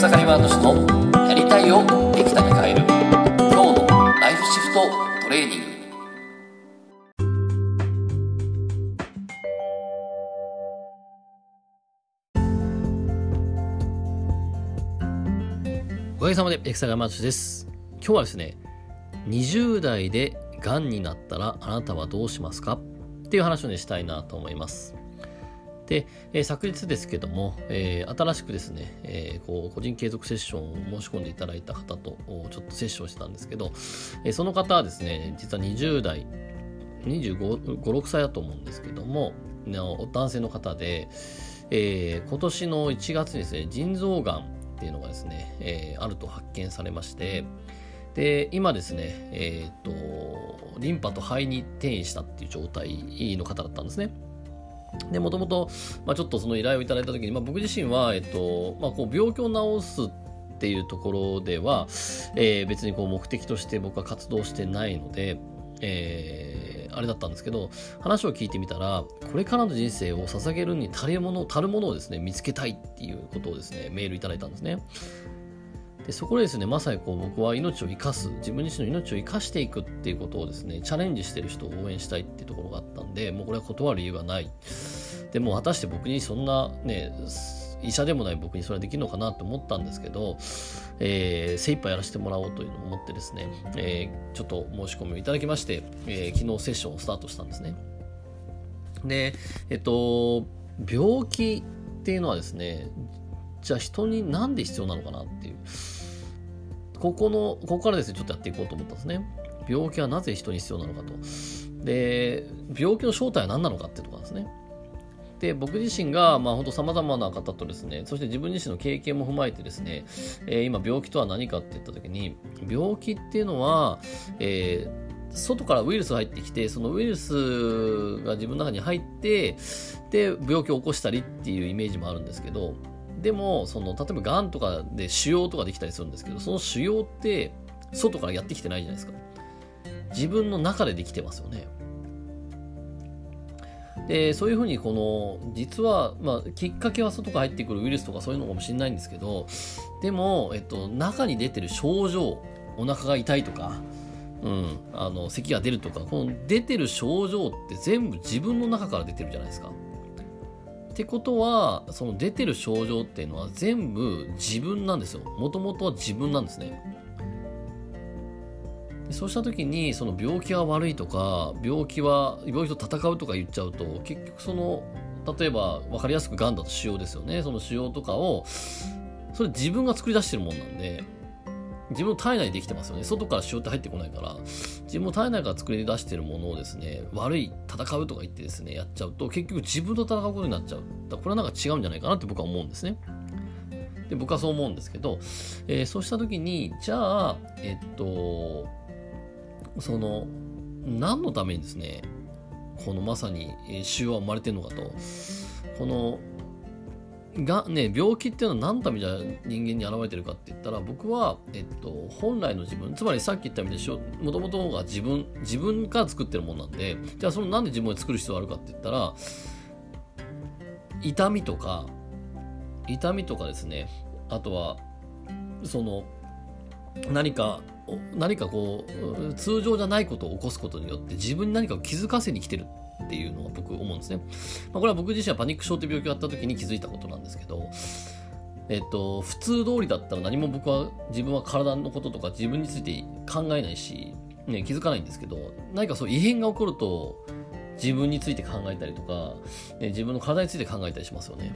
草刈ワード氏のやりたいをできたに変える今日のライフシフトトレーニング。おかげさまでエクサガマーチです。今日はですね20代でがんになったらあなたはどうしますか？っていう話をねしたいなと思います。で、えー、昨日ですけども、えー、新しくですね、えー、こう個人継続セッションを申し込んでいただいた方とちょっとセッションしたんですけど、えその方はですね実は20代25、6歳だと思うんですけども、男性の方で、え今年の1月にですね、腎臓がんっていうのがですね、えあると発見されまして、で、今ですね、えっ、と、リンパと肺に転移したっていう状態の方だったんですね。で、もともと、まあ、ちょっとその依頼をいただいたときに、まあ、僕自身は、えっと、まあ、こう病気を治すっていうところでは、えー、別にこう目的として僕は活動してないので、えー、あれだったんですけど、話を聞いてみたら、これからの人生を捧げるに足るもの、足るものをですね、見つけたいっていうことをですね、メールいただいたんですね。でそこでですね、まさにこう僕は命を生かす、自分自身の命を生かしていくっていうことをですね、チャレンジしてる人を応援したいっていうところがあったんで、もうこれは断る理由がない。でも果たして僕にそんなね、医者でもない僕にそれはできるのかなと思ったんですけど、えー、精一杯やらせてもらおうというのを思ってですね、えー、ちょっと申し込みをいただきまして、えー、昨日セッションをスタートしたんですね。で、えっと、病気っていうのはですね、じゃあ人になんで必要なのかなって。ここの、ここからですね、ちょっとやっていこうと思ったんですね。病気はなぜ人に必要なのかと。で、病気の正体は何なのかってところなんですね。で、僕自身が、まあ本当様々な方とですね、そして自分自身の経験も踏まえてですね、えー、今病気とは何かって言った時に、病気っていうのは、えー外からウイルスが入ってきて、そのウイルスが自分の中に入って、で、病気を起こしたりっていうイメージもあるんですけど、でも、その、例えば癌とかで腫瘍とかできたりするんですけど、その腫瘍って外からやってきてないじゃないですか。自分の中でできてますよね。でそういうふうにこの実は、まあ、きっかけは外から入ってくるウイルスとかそういうのかもしれないんですけどでも、えっと、中に出てる症状お腹が痛いとか、うん、あの咳が出るとかこの出てる症状って全部自分の中から出てるじゃないですか。ってことはその出てる症状っていうのは全部自分なんですよ。もともとは自分なんですね。そうした時にその病気は悪いとか病気は病気と戦うとか言っちゃうと結局その例えば分かりやすくがんだと腫瘍ですよねその腫瘍とかをそれ自分が作り出してるもんなんで自分の体内できてますよね。外から腫瘍って入ってこないから。自分の体内から作り出してるものをですね悪い戦うとか言ってですねやっちゃうと結局自分と戦うことになっちゃう。だこれはなんか違うんじゃないかなって僕は思うんですね。で僕はそう思うんですけど、えー、そうした時にじゃあえっとその何のためにですねこのまさに腫瘍は生まれてるのかと。このがね、病気っていうのは何のためじゃ人間に現れてるかって言ったら僕は、えっと、本来の自分つまりさっき言ったみたいにもともとが自分自分から作ってるもんなんでじゃあそのなんで自分を作る必要があるかって言ったら痛みとか痛みとかですね。あとはその何か何かこう通常じゃないことを起こすことによって自分に何かを気づかせに来てる。っていうのが僕思うんですね。まあ、これは僕自身はパニック症って病気をやった時に気づいたことなんですけど、えっと、普通通りだったら何も僕は自分は体のこととか自分について考えないし、ね、気づかないんですけど何かそう異変が起こると自分について考えたりとか、ね、自分の体について考えたりしますよね。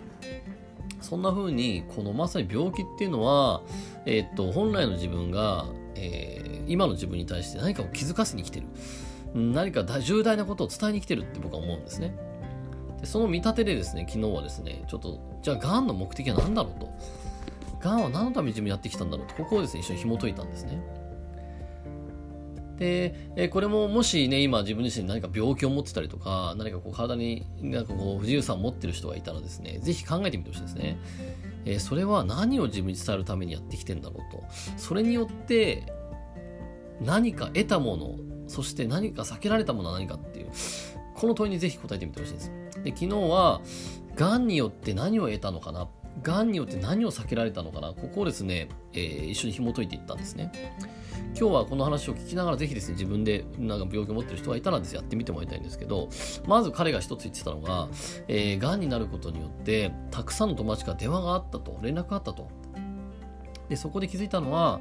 そんな風にこのまさに病気っていうのは、えっと本来の自分がえー、今の自分に対して何かを気づかせに来てる。何か重大なことを伝えに来てるって僕は思うんですね。でその見立てでですね、昨日はですね、ちょっと、じゃあ、がんの目的は何だろうと。がんは何のために自分やってきたんだろうと、ここをですね、一緒に紐解いたんですね。で、えこれももしね、今自分自身何か病気を持ってたりとか、何かこう体になんかこう不自由さを持ってる人がいたらですね、ぜひ考えてみてほしいですね。えそれは何を自分に伝えるためにやってきてんだろうと。それによって何か得たもの、そして何か避けられたものは何かっていう、この問いにぜひ答えてみてほしいです。で、昨日は、癌によって何を得たのかな？がんによって何を避けられたのかな？ここをですね、えー、一緒に紐解いていったんですね。今日はこの話を聞きながらぜひですね自分でなんか病気を持ってる人がいたらですねやってみてもらいたいんですけどまず彼が一つ言ってたのが、えー、がんになることによってたくさんの友達から電話があったと連絡があったと。でそこで気づいたのは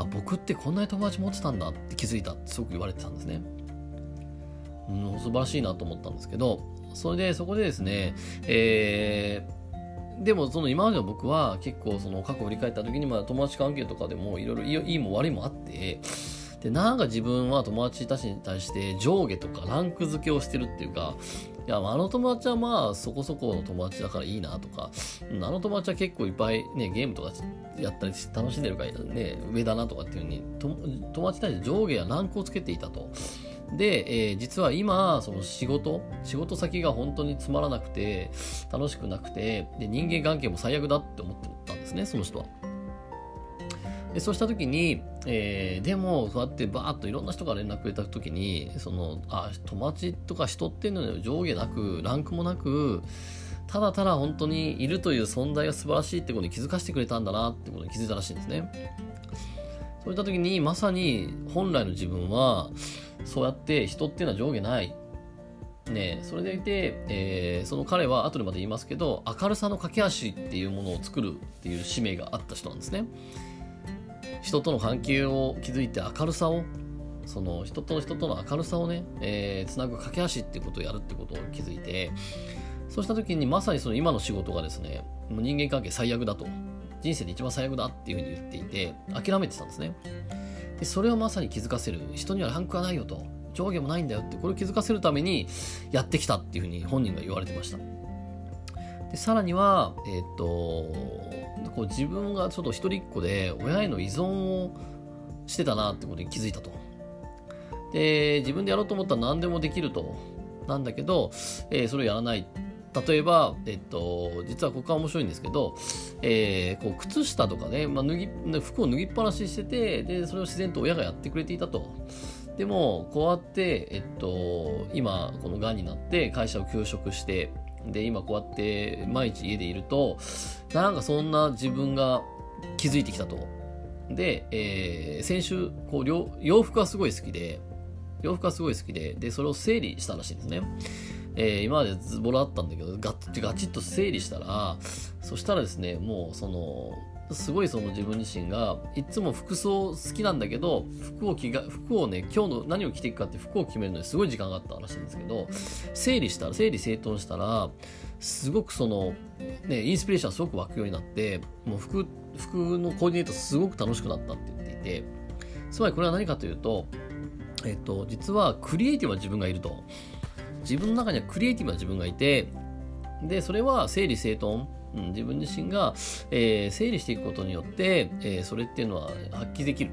あ僕ってこんなに友達持ってたんだって気づいたってすごく言われてたんですね。うん素晴らしいなと思ったんですけどそれでそこでですね、えーでもその今までの僕は結構その過去を振り返った時にまあ友達関係とかでもいろいろいいも悪いもあってでなんか自分は友達たちに対して上下とかランク付けをしてるっていうかいやあの友達はまあそこそこの友達だからいいなとか、あの友達は結構いっぱいねゲームとかやったりし楽しんでるからね上だなとかっていうふうに友達に対して上下やランクをつけていたと。で、えー、実は今、その仕事、仕事先が本当につまらなくて、楽しくなくて、で、人間関係も最悪だって思ってたんですね、その人は。でそうした時に、えー、でもそうやってバーッといろんな人が連絡くれた時にそのあ友達とか人っていうのに上下なくランクもなくただただ本当にいるという存在が素晴らしいってことに気づかせてくれたんだなってことに気づいたらしいんですねそういった時にまさに本来の自分はそうやって人っていうのは上下ない。ね、それでいて、えー、その彼は後でまた言いますけど明るさの架け橋っていうものを作るっていう使命があった人なんですね人との関係を築いて明るさをその人との人との明るさをね、えー、つなぐ架け橋っていうことをやるってことを気づいてそうした時にまさにその今の仕事がですねもう人間関係最悪だと人生で一番最悪だっていうふうに言っていて諦めてたんですね。でそれをまさに気づかせる。人にはランクはないよと。上下もないんだよってこれを気づかせるためにやってきたっていうふうに本人が言われてました。でさらには、えっ、ー、とこう自分がちょっと一人っ子で親への依存をしてたなってことに気づいたと。で自分でやろうと思ったら何でもできると。なんだけど、えー、それをやらない。例えば、えっと、実はここは面白いんですけど、えー、こう靴下とかね、まあ、脱ぎ服を脱ぎっぱなししててでそれを自然と親がやってくれていたと。でもこうやって、えっと、今このがんになって会社を休職してで今こうやって毎日家でいるとなんかそんな自分が気づいてきたと。で、えー、先週こう洋服がすごい好きで洋服がすごい好きででそれを整理したらしいんですね。えー、今までズボラあったんだけどガッガチッと整理したらそしたらですねもうそのすごいその自分自身がいつも服装好きなんだけど服を着が服をね今日の何を着ていくかって服を決めるのにすごい時間があったらしいんですけど整理したら整理整頓したらすごくそのねインスピレーションすごく湧くようになってもう服服のコーディネートすごく楽しくなったって言っていてつまりこれは何かというとえっと実はクリエイティブな自分がいると。自分の中にはクリエイティブな自分がいて、で、それは整理整頓、うん、自分自身が、えー、整理していくことによって、えー、それっていうのは発揮できる。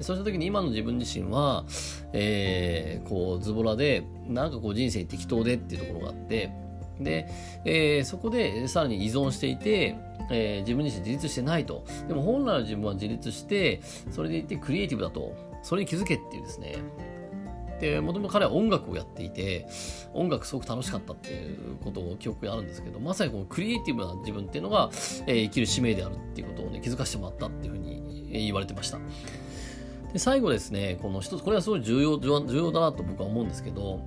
そうした時に今の自分自身は、えー、こうズボラでなんかこう人生適当でっていうところがあってで、えー、そこでさらに依存していて、えー、自分自身自立してないと。でも本来の自分は自立してそれでいてクリエイティブだと。それに気づけっていうですね。で、もともと彼は音楽をやっていて、音楽すごく楽しかったっていうことを記憶にあるんですけど、まさにこのクリエイティブな自分っていうのが、えー、生きる使命であるっていうことをね、気づかせてもらったっていうふうに言われてました。で、最後ですね、この一つ、これはすごい重要、重要だなと僕は思うんですけど、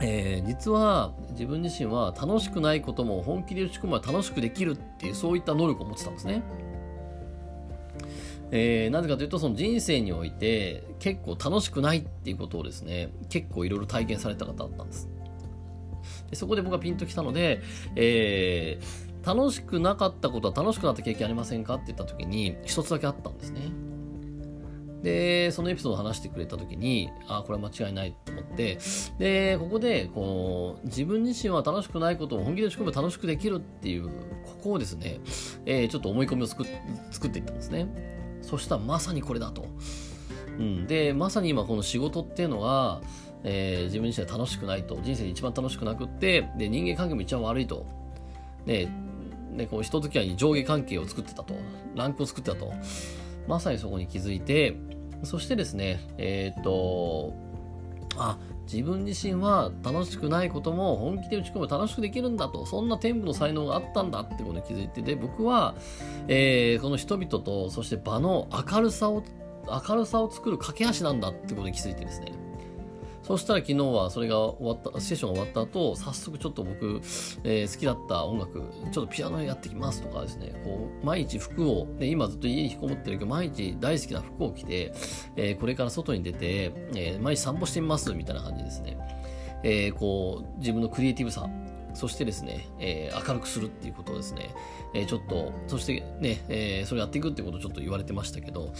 えー、実は自分自身は楽しくないことも本気で打ち込むは楽しくできるっていうそういった能力を持ってたんですね。えー、なぜかというとその人生において結構楽しくないっていうことをですね結構いろいろ体験された方だったんですでそこで僕はピンときたので、えー、楽しくなかったことは楽しくなった経験ありませんかって言った時に一つだけあったんですねで、そのエピソードを話してくれた時に、ああ、これは間違いないと思って、で、ここで、この、自分自身は楽しくないことを本気で打ち込む楽しくできるっていう、ここをですね、えー、ちょっと思い込みを作作っていったんですね。そしたらまさにこれだと。うん、で、まさに今この仕事っていうのが、えー、自分自身は楽しくないと。人生で一番楽しくなくって、で、人間関係も一番悪いと。で、でこう人付き合いに上下関係を作ってたと。ランクを作ってたと。まさにそこに気づいて、そしてですね、えっ、ー、と、あ、自分自身は楽しくないことも本気で打ち込む楽しくできるんだとそんな天部の才能があったんだってことに気づいてで僕は、えー、この人々とそして場の明るさを明るさを作る架け橋なんだってことに気づいてですねそしたら昨日はそれが終わった、セッションが終わった後、早速ちょっと僕、えー、好きだった音楽、ちょっとピアノやってきますとかですね、こう、毎日服を、で今ずっと家に引きこもってるけど、毎日大好きな服を着て、えー、これから外に出て、えー、毎日散歩してみますみたいな感じですね。えー、こう、自分のクリエイティブさ、そしてですね、えー、明るくするっていうことをですね、えー、ちょっと、そしてね、えー、それやっていくってことをちょっと言われてましたけど、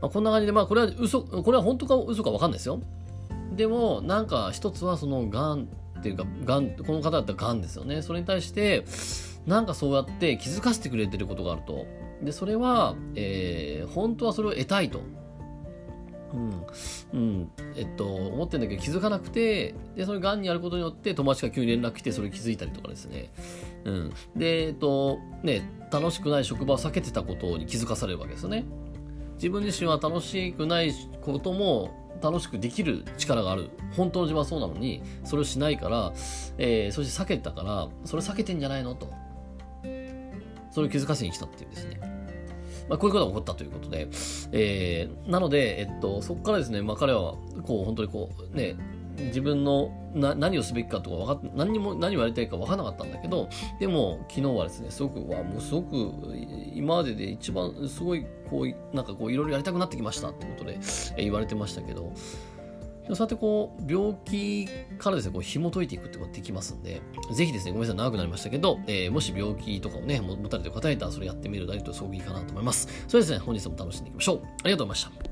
まあ、こんな感じで、まあ、これは嘘、これは本当か嘘かわかんないですよ。でもなんか一つはそのがんっていうかがんこの方だったらがんですよねそれに対してなんかそうやって気づかせてくれてることがあるとでそれは、えー、本当はそれを得たいとうん、うん、えっと、思ってんだけど気づかなくて、で、それ癌にやることによって友達が急に連絡来てそれ気づいたりとかですね。うん。で、えっと、ね、楽しくない職場を避けてたことに気づかされるわけですよね。自分自身は楽しくないことも楽しくできる力がある。本当の自分はそうなのにそれをしないから、えー、そして避けたからそれ避けてんじゃないの？と。それを気づかせに来たっていうですね。まあ、こういうことが起こったということで、えー、なので、えっと、そこからですね、まあ、彼は、こう、本当にこう、ね、自分のな何をすべきかとか分かっ何にも何をやりたいか分からなかったんだけどでも昨日はですねすごくわもうすごく今までで一番すごいこうなんかこういろいろやりたくなってきましたってことで、え言われてましたけどそうやってこう病気からですねこう紐解いていくってことができますんでぜひですねごめんなさい長くなりましたけど、えー、もし病気とかをね持たれてる方いたらそれやってみるだけとすごくいいかなと思います。それですね本日も楽しんでいきましょう。ありがとうございました。